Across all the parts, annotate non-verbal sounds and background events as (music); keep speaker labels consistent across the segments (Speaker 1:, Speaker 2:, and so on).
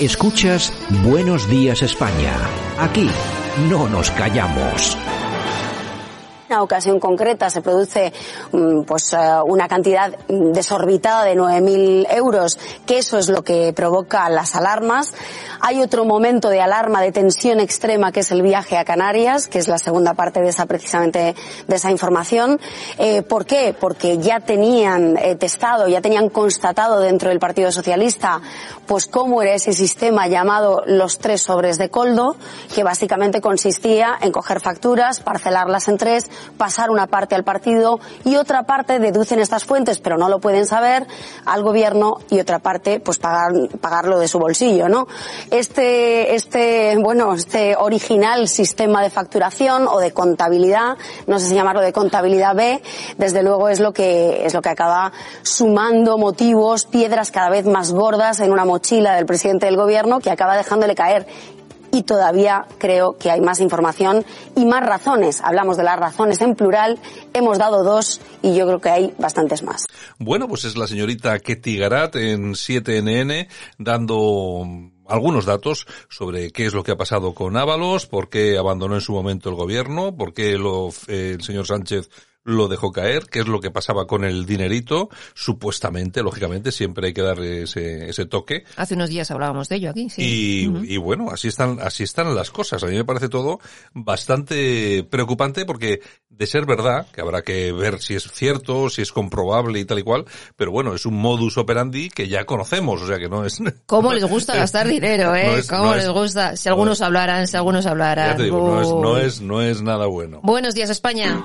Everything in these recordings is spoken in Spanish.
Speaker 1: Escuchas Buenos Días España. Aquí no nos callamos
Speaker 2: una ocasión concreta se produce mm, pues eh, una cantidad desorbitada de 9.000 euros, que eso es lo que provoca las alarmas. Hay otro momento de alarma, de tensión extrema, que es el viaje a Canarias, que es la segunda parte de esa precisamente de esa información. Eh, ¿Por qué? Porque ya tenían eh, testado, ya tenían constatado dentro del Partido Socialista, pues cómo era ese sistema llamado los tres sobres de coldo, que básicamente consistía en coger facturas, parcelarlas en tres, pasar una parte al partido y otra parte deducen estas fuentes, pero no lo pueden saber, al gobierno y otra parte pues pagar, pagarlo de su bolsillo, ¿no? Este, este, bueno, este original sistema de facturación o de contabilidad, no sé si llamarlo de contabilidad B, desde luego es lo que, es lo que acaba sumando motivos, piedras cada vez más gordas en una mochila del presidente del gobierno que acaba dejándole caer y todavía creo que hay más información y más razones. Hablamos de las razones en plural, hemos dado dos y yo creo que hay bastantes más.
Speaker 3: Bueno, pues es la señorita Ketty Garat en 7NN dando algunos datos sobre qué es lo que ha pasado con Ábalos, por qué abandonó en su momento el gobierno, por qué lo, eh, el señor Sánchez lo dejó caer, qué es lo que pasaba con el dinerito, supuestamente, lógicamente, siempre hay que darle ese, ese toque.
Speaker 4: Hace unos días hablábamos de ello aquí, sí.
Speaker 3: Y, y bueno, así están, así están las cosas. A mí me parece todo bastante preocupante porque de ser verdad, que habrá que ver si es cierto, si es comprobable y tal y cual, pero bueno, es un modus operandi que ya conocemos, o sea que no es... (laughs)
Speaker 4: ¿Cómo les gusta gastar dinero, eh? ¿Cómo les gusta? Si algunos hablaran, si algunos hablaran.
Speaker 3: Ya te digo, no es, no es, no es nada bueno.
Speaker 4: Buenos días, España.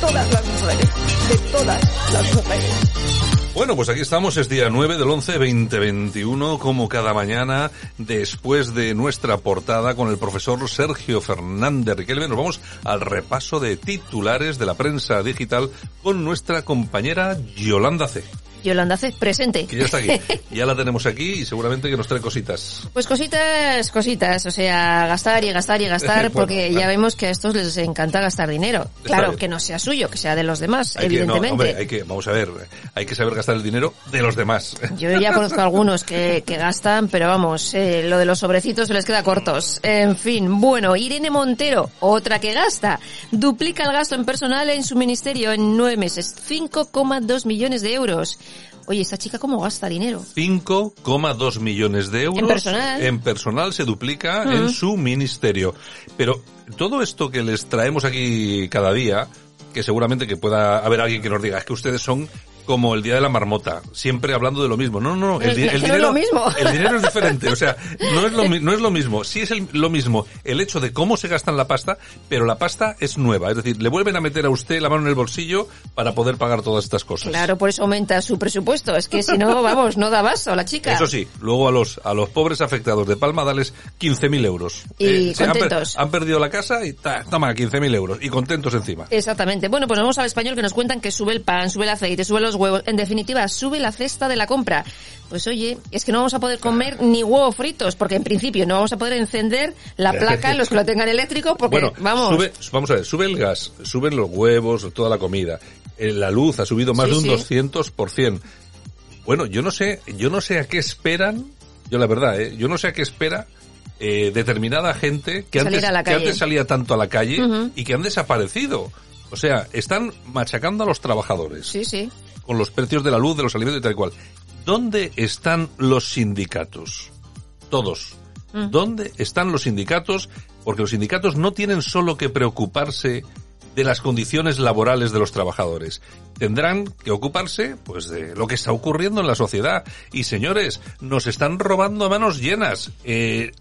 Speaker 5: todas las mujeres. De todas las mujeres.
Speaker 3: Bueno, pues aquí estamos, es día 9 del 11 2021, como cada mañana, después de nuestra portada con el profesor Sergio Fernández Riquelme, nos vamos al repaso de titulares de la prensa digital con nuestra compañera Yolanda C.
Speaker 4: Yolanda C, presente.
Speaker 3: Que ya está aquí. (laughs) Ya la tenemos aquí y seguramente que nos trae cositas.
Speaker 4: Pues cositas, cositas, o sea, gastar y gastar y gastar, (laughs)
Speaker 3: Bueno,
Speaker 4: porque
Speaker 3: claro.
Speaker 4: ya vemos que a estos les encanta gastar dinero. Claro, que no sea suyo, que sea de los demás,
Speaker 3: Hay que, no,
Speaker 4: evidentemente.
Speaker 3: hombre, hay que, vamos a ver, hay que saber gastar el dinero de los demás. (laughs)
Speaker 4: Yo ya conozco algunos que, que gastan, pero vamos, eh, lo de los sobrecitos se les queda cortos. En fin, bueno, Irene Montero, otra que gasta, duplica el gasto en personal en su ministerio en nueve meses, 5,2 millones de euros. Oye, esta chica cómo gasta dinero.
Speaker 3: 5,2 millones de euros
Speaker 4: En personal.
Speaker 3: en personal se duplica en su ministerio. Pero todo esto que les traemos aquí cada día, que seguramente que pueda haber alguien que nos diga, es que ustedes son como el día de la marmota, siempre hablando de lo mismo. No, no, no, el,
Speaker 4: no es
Speaker 3: dinero,
Speaker 4: lo mismo. (laughs)
Speaker 3: el dinero es diferente, o sea, no es lo, no es lo mismo. Sí es el- lo mismo el hecho de cómo se gastan la pasta, pero la pasta es nueva, es decir, le vuelven a meter a usted la mano en el bolsillo para poder pagar todas estas cosas.
Speaker 4: Claro, por eso aumenta su presupuesto. Es que si no, (laughs) vamos, no da vaso la chica.
Speaker 3: Eso sí, luego a los a los pobres afectados de Palma dales 15.000 euros.
Speaker 4: Y
Speaker 3: se han, per-
Speaker 4: contentos.
Speaker 3: han perdido la casa y ta, toma 15.000 euros y contentos encima.
Speaker 4: Exactamente. Bueno, pues vamos al español que nos cuentan que sube el pan, sube el aceite, sube los huevos. En definitiva, sube la cesta de la compra. Pues oye, es que no vamos a poder comer ni huevos fritos, porque en principio no vamos a poder encender la placa, los que lo tengan eléctrico, porque
Speaker 3: Bueno,
Speaker 4: vamos.
Speaker 3: sube, vamos a ver, sube el gas, suben los huevos, toda la comida. Eh, La luz ha subido más
Speaker 4: Sí,
Speaker 3: de un
Speaker 4: sí.
Speaker 3: 200%. Bueno, yo no sé, yo no sé a qué esperan, yo la verdad, ¿eh? yo no sé a qué espera eh, determinada gente que antes, que antes salía tanto a la calle y que han desaparecido. O sea, están machacando a los trabajadores.
Speaker 4: Sí, sí.
Speaker 3: Con los precios de la luz, de los alimentos y tal y cual. ¿dónde están los sindicatos? Todos.
Speaker 4: Mm.
Speaker 3: ¿Dónde están los sindicatos? Porque los sindicatos no tienen solo que preocuparse de las condiciones laborales de los trabajadores. Tendrán que ocuparse, pues, de lo que está ocurriendo en la sociedad. Y señores, nos están robando a manos llenas, eh,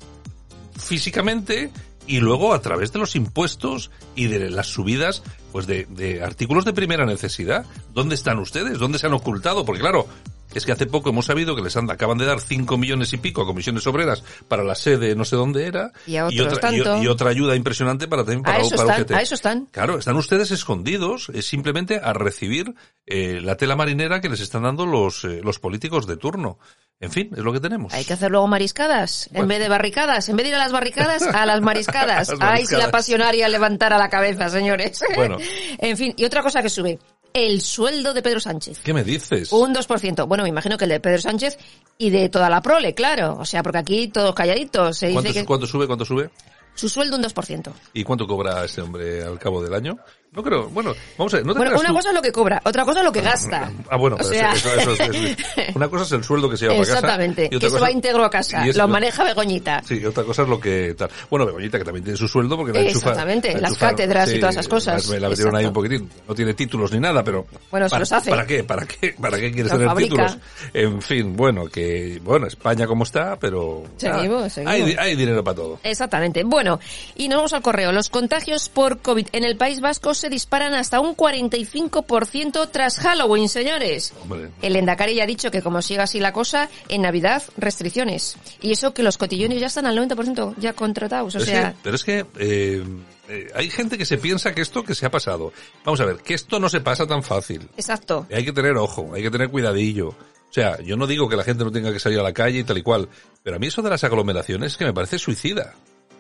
Speaker 3: físicamente y luego a través de los impuestos y de las subidas, pues, de, de artículos de primera necesidad. ¿Dónde están ustedes? ¿Dónde se han ocultado? Porque claro, es que hace poco hemos sabido que les han, acaban de dar 5 millones y pico a comisiones obreras para la sede no sé dónde era
Speaker 4: Y a otros
Speaker 3: otra, y-
Speaker 4: tanto.
Speaker 3: y otra ayuda impresionante para también para,
Speaker 4: A eso
Speaker 3: para
Speaker 4: están,
Speaker 3: UGT.
Speaker 4: a eso están.
Speaker 3: Claro, están ustedes escondidos, es simplemente a recibir eh, la tela marinera que les están dando los, eh, los políticos de turno. En fin, es lo que tenemos.
Speaker 4: Hay que hacer luego mariscadas, en vez de barricadas. En vez de ir a las barricadas, a las mariscadas. (laughs)
Speaker 3: Las
Speaker 4: Ay, si la
Speaker 3: mariscadas.
Speaker 4: pasionaria levantara la cabeza, señores.
Speaker 3: Bueno. (laughs)
Speaker 4: en fin, y otra cosa que sube. El sueldo de Pedro Sánchez.
Speaker 3: ¿Qué me dices?
Speaker 4: Un 2%. Bueno, me imagino que el de Pedro Sánchez y de toda la prole, claro. O sea, porque aquí todos calladitos. Se dice
Speaker 3: ¿Cuánto,
Speaker 4: que
Speaker 3: cuánto sube? ¿Cuánto sube?
Speaker 4: su sueldo un 2%.
Speaker 3: ¿Y cuánto cobra este hombre al cabo del año? No creo. Bueno, vamos a ver. ¿no te
Speaker 4: Bueno, una
Speaker 3: tú-
Speaker 4: cosa es lo que cobra, otra cosa es lo que gasta.
Speaker 3: Ah, bueno,
Speaker 4: o sea...
Speaker 3: eso, eso- eso es- una cosa es el sueldo que se lleva para casa.
Speaker 4: Exactamente, que
Speaker 3: cosa-
Speaker 4: va íntegro a casa.
Speaker 3: es-
Speaker 4: Lo maneja Begoñita.
Speaker 3: Sí, otra cosa es lo que tal. Bueno, Begoñita, que también tiene su sueldo porque la enchufa.
Speaker 4: Exactamente,
Speaker 3: la
Speaker 4: las cátedras y todas esas cosas.
Speaker 3: La, la metieron ahí un poquitín. No tiene títulos ni nada, pero.
Speaker 4: Bueno, se
Speaker 3: ¿para,
Speaker 4: los hace.
Speaker 3: ¿Para qué? ¿Para qué? ¿Para qué quieres
Speaker 4: Los
Speaker 3: tener
Speaker 4: fabrica.
Speaker 3: títulos? En fin, bueno, que. Bueno, España como está, pero.
Speaker 4: Seguimos,
Speaker 3: ah,
Speaker 4: seguimos.
Speaker 3: Hay, hay dinero para todo.
Speaker 4: Exactamente. Bueno, y nos vamos al correo. Los contagios por COVID en el País Vasco se disparan hasta un 45% tras Halloween, señores. El Endacari ya ha dicho que como siga así la cosa, en Navidad restricciones. Y eso que los cotillones ya están al 90% ya contratados. O
Speaker 3: Pero es
Speaker 4: sea,
Speaker 3: que, pero es que eh, eh, hay gente que se piensa que esto que se ha pasado. Vamos a ver, que esto no se pasa tan fácil.
Speaker 4: exacto.
Speaker 3: Hay que tener ojo, hay que tener cuidadillo. O sea, yo no digo que la gente no tenga que salir a la calle y tal y cual, pero a mí eso de las aglomeraciones es que me parece suicida.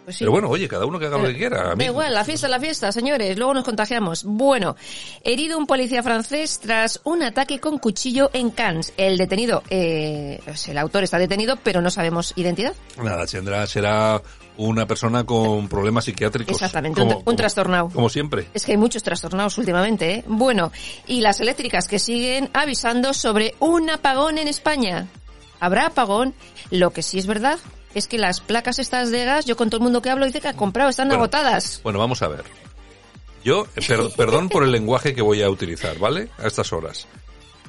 Speaker 4: Pues sí.
Speaker 3: Pero bueno, oye, cada uno que haga lo que quiera.
Speaker 4: Da igual, la fiesta es la fiesta, señores. Luego nos contagiamos. Bueno, herido un policía francés tras un ataque con cuchillo en Cannes. El detenido, eh, pues el autor está detenido, pero no sabemos identidad.
Speaker 3: Nada, tendrá, será una persona con problemas psiquiátricos.
Speaker 4: Exactamente, un- un trastornado.
Speaker 3: Como siempre.
Speaker 4: Es que hay muchos trastornados últimamente, ¿eh? Bueno, y las eléctricas que siguen avisando sobre un apagón en España. ¿Habrá apagón? Lo que sí es verdad es que las placas estas de gas, yo con todo el mundo que hablo dice que ha comprado, están
Speaker 3: Bueno,
Speaker 4: agotadas.
Speaker 3: Bueno, vamos a ver. Yo, eh, per- (laughs) perdón por el lenguaje que voy a utilizar, ¿vale? A estas horas.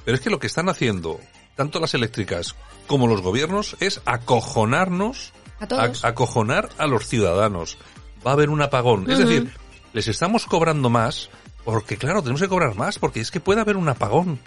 Speaker 3: Pero es que lo que están haciendo, tanto las eléctricas como los gobiernos, es acojonarnos,
Speaker 4: A todos.
Speaker 3: acojonar a los ciudadanos. Va a haber un apagón. Es decir, les estamos cobrando más, porque claro, tenemos que cobrar más, porque es que puede haber un apagón.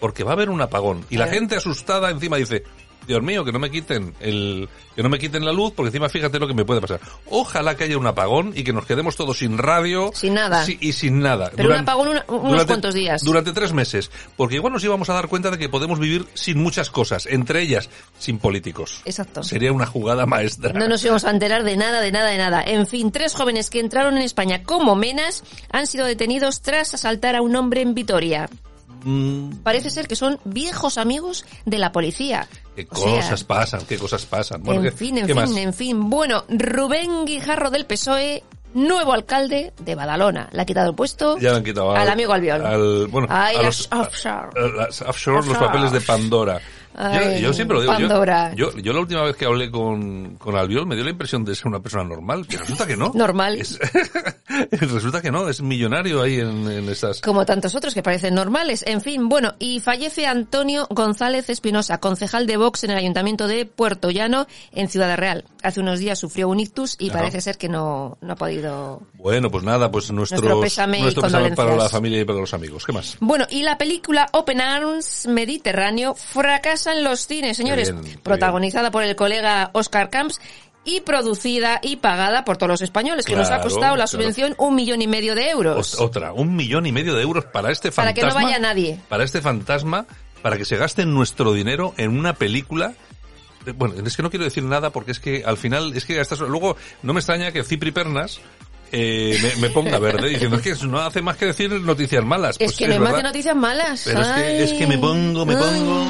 Speaker 3: Porque va a haber un apagón. Y la gente asustada encima dice, Dios mío, que no me quiten el, que no me quiten la luz, porque encima fíjate lo que me puede pasar. Ojalá que haya un apagón y que nos quedemos todos sin radio.
Speaker 4: Sin nada.
Speaker 3: Y sin nada.
Speaker 4: Pero un apagón una- unos cuantos días.
Speaker 3: Durante tres meses. Porque igual nos íbamos a dar cuenta de que podemos vivir sin muchas cosas, entre ellas sin políticos.
Speaker 4: Exacto.
Speaker 3: Sería una jugada maestra.
Speaker 4: No nos íbamos a enterar de nada, de nada, de nada. En fin, tres jóvenes que entraron en España como menas han sido detenidos tras asaltar a un hombre en Vitoria.
Speaker 3: Mm,
Speaker 4: Parece ser que son viejos amigos de la policía.
Speaker 3: qué
Speaker 4: O sea,
Speaker 3: cosas pasan, qué cosas pasan. Bueno,
Speaker 4: en
Speaker 3: ¿qué-
Speaker 4: fin, en
Speaker 3: qué
Speaker 4: fin,
Speaker 3: más?
Speaker 4: en fin. Bueno, Rubén Guijarro del PSOE, nuevo alcalde de Badalona. Le ha quitado el puesto
Speaker 3: Ya le han quitado
Speaker 4: al amigo Albiol.
Speaker 3: al- bueno,
Speaker 4: Ay,
Speaker 3: a los,
Speaker 4: offshore.
Speaker 3: a- a las offshore, los
Speaker 4: Offshore.
Speaker 3: papeles de Pandora. Yo,
Speaker 4: Ay,
Speaker 3: yo siempre lo digo. yo-
Speaker 4: Pandora.
Speaker 3: Yo, yo, la última vez que hablé con, con Albiol me dio la impresión de ser una persona normal, que resulta que no.
Speaker 4: Normal.
Speaker 3: Es- (laughs) (laughs) resulta que no, es millonario ahí en, en esas...
Speaker 4: Como tantos otros que parecen normales. En fin, bueno, y fallece Antonio González Espinosa, concejal de Vox en el Ayuntamiento de Puerto Llano, en Ciudad Real. Hace unos días sufrió un ictus y parece ser que no, no ha podido...
Speaker 3: Bueno, pues nada, pues nuestros,
Speaker 4: Nuestro pésame
Speaker 3: nuestro pésame para la familia y para los amigos. ¿Qué más?
Speaker 4: Bueno, y la película Open Arms Mediterráneo fracasa en los cines, señores.
Speaker 3: bien,
Speaker 4: protagonizada por el colega Oscar Camps y producida y pagada por todos los españoles, que nos ha costado la
Speaker 3: claro.
Speaker 4: subvención un millón y medio de euros.
Speaker 3: Ot- Otra, un millón y medio de euros para este
Speaker 4: Para
Speaker 3: fantasma.
Speaker 4: que no vaya nadie.
Speaker 3: Para este fantasma, para que se gaste nuestro dinero en una película. Bueno, es que no quiero decir nada porque es que al final, es que hasta luego no me extraña que Cipri Pernas eh, me, me ponga verde diciendo es que no hace más que decir noticias malas.
Speaker 4: es
Speaker 3: Pues
Speaker 4: que me mate noticias malas.
Speaker 3: Pero es que, es que me pongo, me
Speaker 4: Ay.
Speaker 3: pongo.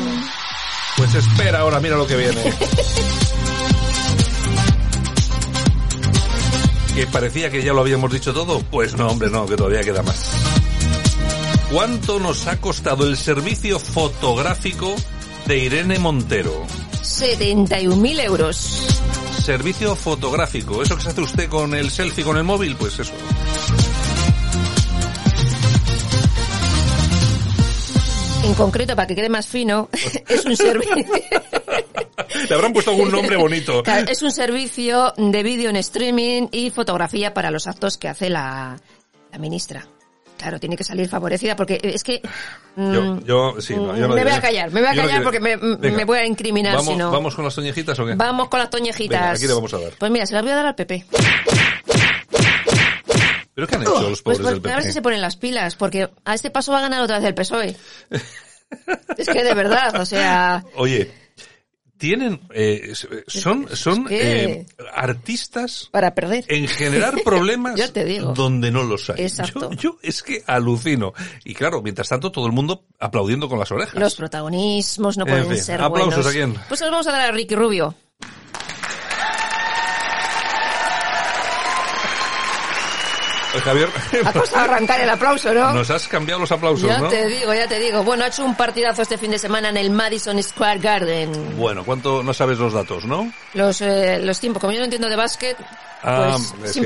Speaker 3: Pues espera ahora, mira lo que viene. (laughs) que parecía que ya lo habíamos dicho todo. Pues no, hombre, no, que todavía queda más. ¿Cuánto nos ha costado el servicio fotográfico de Irene Montero.
Speaker 4: 71.000 euros.
Speaker 3: Servicio fotográfico. ¿Eso que se hace usted con el selfie con el móvil? Pues eso.
Speaker 4: En concreto, para que quede más fino, (laughs) es un servicio... (laughs)
Speaker 3: Le habrán puesto algún (laughs) nombre bonito.
Speaker 4: Claro, es un servicio de vídeo en streaming y fotografía para los actos que hace la, la ministra. Claro, tiene que salir favorecida porque es que...
Speaker 3: Yo,
Speaker 4: mm,
Speaker 3: yo, sí, no, yo no
Speaker 4: me voy
Speaker 3: diré.
Speaker 4: a callar, me voy a
Speaker 3: Yo no
Speaker 4: callar
Speaker 3: diré.
Speaker 4: porque me,
Speaker 3: Venga.
Speaker 4: me voy a incriminar
Speaker 3: ¿Vamos,
Speaker 4: si no.
Speaker 3: ¿Vamos con las toñejitas o qué?
Speaker 4: Vamos con las toñejitas.
Speaker 3: Venga, aquí le vamos a dar.
Speaker 4: Pues mira, se las voy a dar al PP.
Speaker 3: ¿Pero qué han hecho los
Speaker 4: Pues,
Speaker 3: pobres
Speaker 4: pues,
Speaker 3: del
Speaker 4: a ver si
Speaker 3: PP?
Speaker 4: se ponen las pilas, porque a este paso va a ganar otra vez el PSOE. (laughs) Es que de verdad, o sea,
Speaker 3: Oye, tienen, eh, son, son eh, artistas
Speaker 4: para perder.
Speaker 3: en generar (laughs) problemas
Speaker 4: Ya te digo.
Speaker 3: donde no los hay.
Speaker 4: Exacto.
Speaker 3: Yo, yo es que alucino. Y claro, mientras tanto todo el mundo aplaudiendo con las orejas.
Speaker 4: Los protagonismos no
Speaker 3: En
Speaker 4: pueden
Speaker 3: fin,
Speaker 4: ser
Speaker 3: aplausos
Speaker 4: buenos.
Speaker 3: a quién.
Speaker 4: Pues los vamos a dar a Ricky Rubio.
Speaker 3: Javier,
Speaker 4: Ha costado arrancar el aplauso, ¿no?
Speaker 3: nos has cambiado los aplausos,
Speaker 4: ya
Speaker 3: ¿no?
Speaker 4: te digo, ya te digo. Bueno, ha hecho un partidazo este fin de semana en el Madison Square Garden.
Speaker 3: Bueno, ¿cuánto? No sabes los datos, ¿no?
Speaker 4: Los, eh, los tiempos, como yo no entiendo de básquet,
Speaker 3: Ah,
Speaker 4: pues
Speaker 3: es que-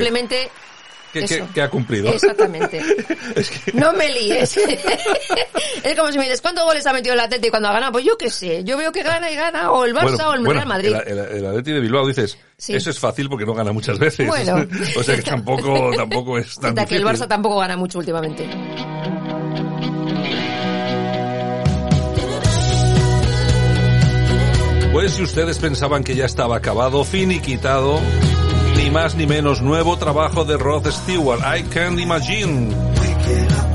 Speaker 4: simplemente...
Speaker 3: ¿Qué,
Speaker 4: Eso.
Speaker 3: qué- qué ha cumplido?
Speaker 4: Exactamente. (laughs)
Speaker 3: es que...
Speaker 4: No me líes. (laughs) es como si me dices, ¿cuántos goles ha metido el Atleti cuando ha ganado? Pues yo qué sé. Yo veo que gana y gana. O el Barça
Speaker 3: Bueno,
Speaker 4: o el
Speaker 3: bueno,
Speaker 4: Real Madrid.
Speaker 3: El, el, el Atleti de Bilbao dices,
Speaker 4: Sí.
Speaker 3: eso es fácil porque no gana muchas veces.
Speaker 4: Bueno. (laughs)
Speaker 3: o sea que tampoco, tampoco es tan
Speaker 4: Cuenta que el
Speaker 3: difícil.
Speaker 4: Barça tampoco gana mucho últimamente.
Speaker 3: Pues si ustedes pensaban que ya estaba acabado, finiquitado, ni más ni menos nuevo trabajo de Rod Stewart, I Can't Imagine.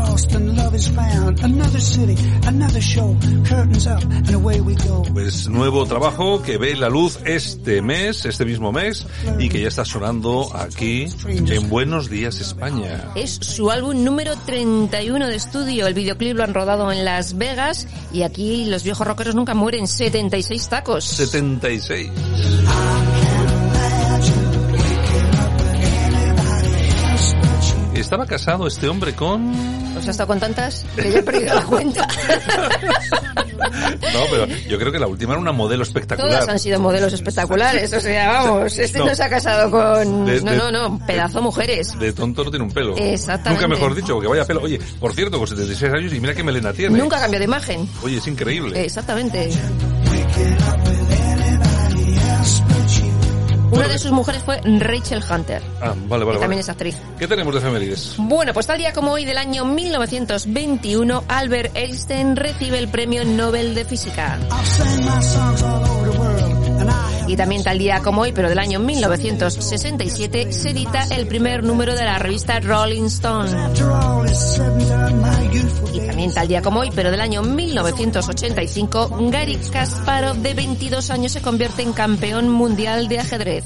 Speaker 6: Lost and love is found. Another city, another show. Curtains up and away we go.
Speaker 3: Pues nuevo trabajo que ve la luz este mes, este mismo mes, y que ya está sonando aquí en Buenos Días España.
Speaker 4: Es su álbum número 31 de estudio. El videoclip lo han rodado en Las Vegas y aquí los viejos rockeros nunca mueren. 76 tacos.
Speaker 3: 76. Estaba casado este hombre con...
Speaker 4: Os ha estado con tantas que ya he perdido la cuenta. (laughs)
Speaker 3: No, pero yo creo que la última era una modelo espectacular.
Speaker 4: Todas han sido modelos espectaculares. O sea, vamos, este no,
Speaker 3: No.
Speaker 4: se ha casado con...
Speaker 3: De-
Speaker 4: no,
Speaker 3: de-
Speaker 4: no, no, pedazo mujeres.
Speaker 3: De tonto no tiene un pelo.
Speaker 4: Exactamente.
Speaker 3: Nunca mejor dicho, porque vaya pelo. Oye, por cierto, con 76 años y mira qué melena tiene.
Speaker 4: Nunca cambió de imagen.
Speaker 3: Oye, es increíble.
Speaker 4: Exactamente. Una de sus mujeres fue Rachel Hunter,
Speaker 3: Ah, vale, vale,
Speaker 4: que también
Speaker 3: vale.
Speaker 4: es actriz.
Speaker 3: ¿Qué tenemos de efemérides?
Speaker 4: Bueno, pues tal día como hoy del año 1921, Albert Einstein recibe el Premio Nobel de Física. Y también tal día como hoy, pero del año 1967, se edita el primer número de la revista Rolling Stone. Y también tal día como hoy, pero del año 1985, Gary Kasparov, de 22 años, se convierte en campeón mundial de ajedrez.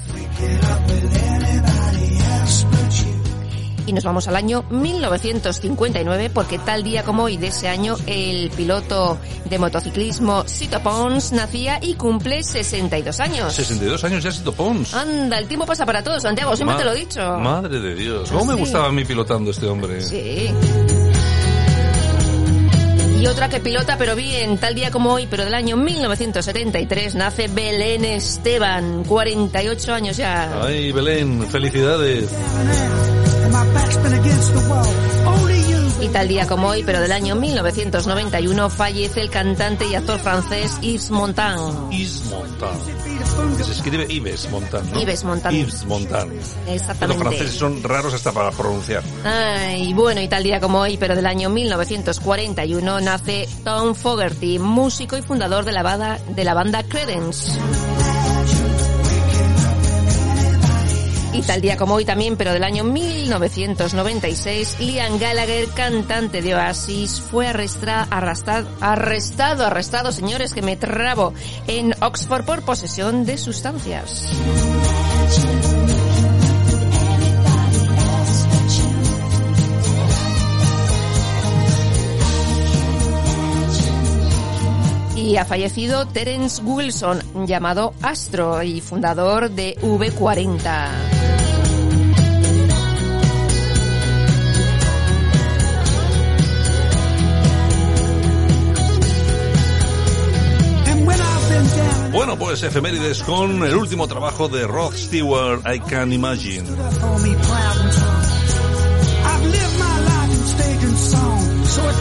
Speaker 4: Y nos vamos al año 1959, porque tal día como hoy de ese año, el piloto de motociclismo Sito Pons nacía y cumple 62 años.
Speaker 3: 62 años ya Sito Pons.
Speaker 4: Anda, el tiempo pasa para todos, Santiago, siempre
Speaker 3: Ma-
Speaker 4: te lo he dicho.
Speaker 3: Madre de Dios. ¿Cómo me gustaba a mí pilotando este hombre?
Speaker 4: Sí. Y otra que pilota, pero bien, tal día como hoy, pero del año 1973, nace Belén Esteban, 48 años ya.
Speaker 3: Ay, Belén, felicidades.
Speaker 4: Y tal día como hoy, pero del año 1991, fallece el cantante y actor francés Yves Montand.
Speaker 3: Yves Montand. Se escribe Yves Montand, ¿no?
Speaker 4: Yves Montand.
Speaker 3: Yves Montand. Los
Speaker 4: Exactamente.
Speaker 3: franceses son raros hasta para pronunciar.
Speaker 4: Ay, bueno, y tal día como hoy, pero del año 1941, nace Tom Fogerty, músico y fundador de la banda, de la banda Credence. Y tal día como hoy también, pero del año 1996, Liam Gallagher, cantante de Oasis, fue arrastado, arrestado, arrestado, señores, que me trabo, en Oxford por posesión de sustancias. Y ha fallecido Terence Wilson, llamado Astro y fundador de V40.
Speaker 3: Pues efemérides con el último trabajo de Rod Stewart, I Can Imagine.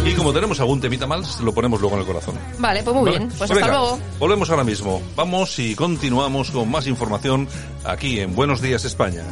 Speaker 3: Y como tenemos algún temita mal, lo ponemos luego en el corazón.
Speaker 4: Vale, pues muy
Speaker 3: ¿Vale?
Speaker 4: bien. Pues
Speaker 3: Venga,
Speaker 4: hasta luego.
Speaker 3: Volvemos ahora mismo. Vamos y continuamos con más información aquí en Buenos Días España.